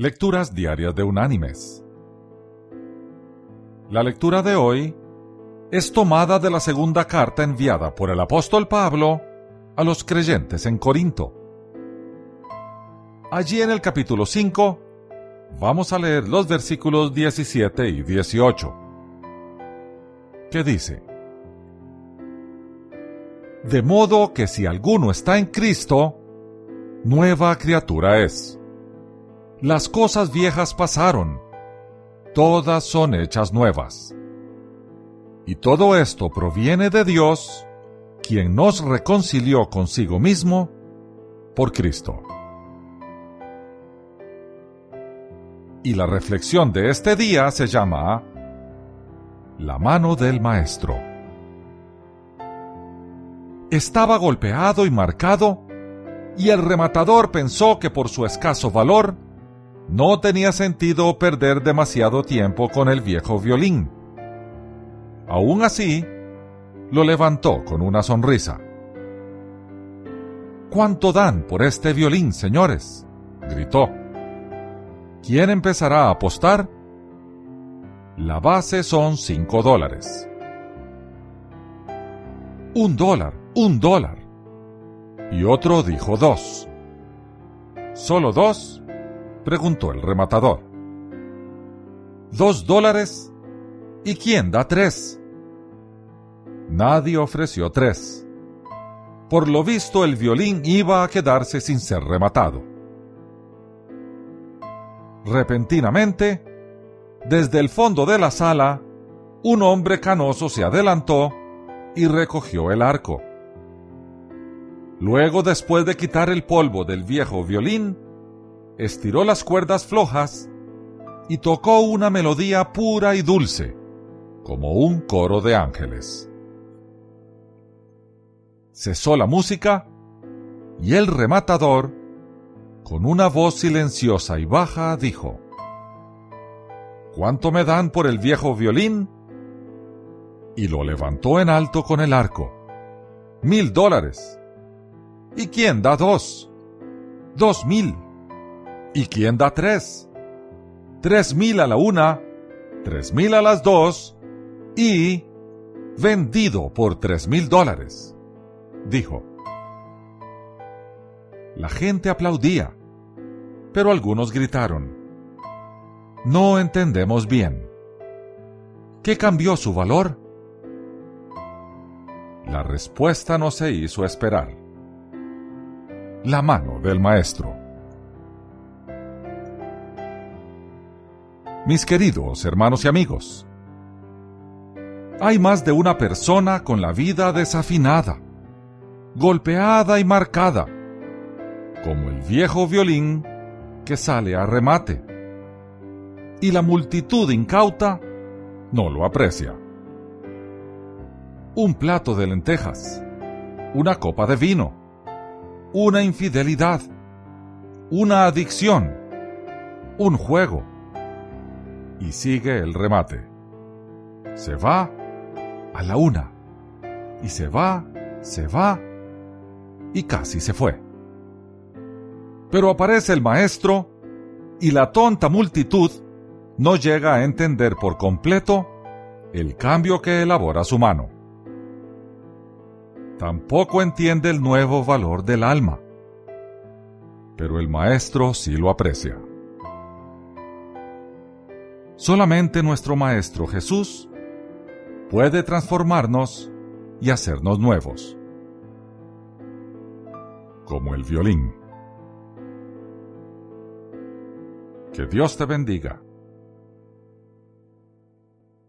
Lecturas Diarias de Unánimes. La lectura de hoy es tomada de la segunda carta enviada por el apóstol Pablo a los creyentes en Corinto. Allí en el capítulo 5 vamos a leer los versículos 17 y 18, que dice, De modo que si alguno está en Cristo, nueva criatura es las cosas viejas pasaron, todas son hechas nuevas. Y todo esto proviene de Dios, quien nos reconcilió consigo mismo por Cristo. Y la reflexión de este día se llama La mano del Maestro. Estaba golpeado y marcado, y el rematador pensó que por su escaso valor no tenía sentido perder demasiado tiempo con el viejo violín. Aún así, lo levantó con una sonrisa. ¿Cuánto dan por este violín, señores? gritó. ¿Quién empezará a apostar? La base son cinco dólares. Un dólar, un dólar. Y otro dijo dos. ¿Solo dos? Preguntó el rematador. ¿Dos dólares? ¿Y quién da tres? Nadie ofreció tres. Por lo visto el violín iba a quedarse sin ser rematado. Repentinamente, desde el fondo de la sala, un hombre canoso se adelantó y recogió el arco. Luego, después de quitar el polvo del viejo violín, estiró las cuerdas flojas y tocó una melodía pura y dulce, como un coro de ángeles. Cesó la música y el rematador, con una voz silenciosa y baja, dijo, ¿Cuánto me dan por el viejo violín? Y lo levantó en alto con el arco. Mil dólares. ¿Y quién da dos? Dos mil. ¿Y quién da tres? Tres mil a la una, tres mil a las dos y vendido por tres mil dólares, dijo. La gente aplaudía, pero algunos gritaron, No entendemos bien. ¿Qué cambió su valor? La respuesta no se hizo esperar. La mano del maestro. Mis queridos hermanos y amigos, hay más de una persona con la vida desafinada, golpeada y marcada, como el viejo violín que sale a remate, y la multitud incauta no lo aprecia. Un plato de lentejas, una copa de vino, una infidelidad, una adicción, un juego, y sigue el remate. Se va a la una. Y se va, se va y casi se fue. Pero aparece el maestro y la tonta multitud no llega a entender por completo el cambio que elabora su mano. Tampoco entiende el nuevo valor del alma. Pero el maestro sí lo aprecia. Solamente nuestro Maestro Jesús puede transformarnos y hacernos nuevos. Como el violín. Que Dios te bendiga.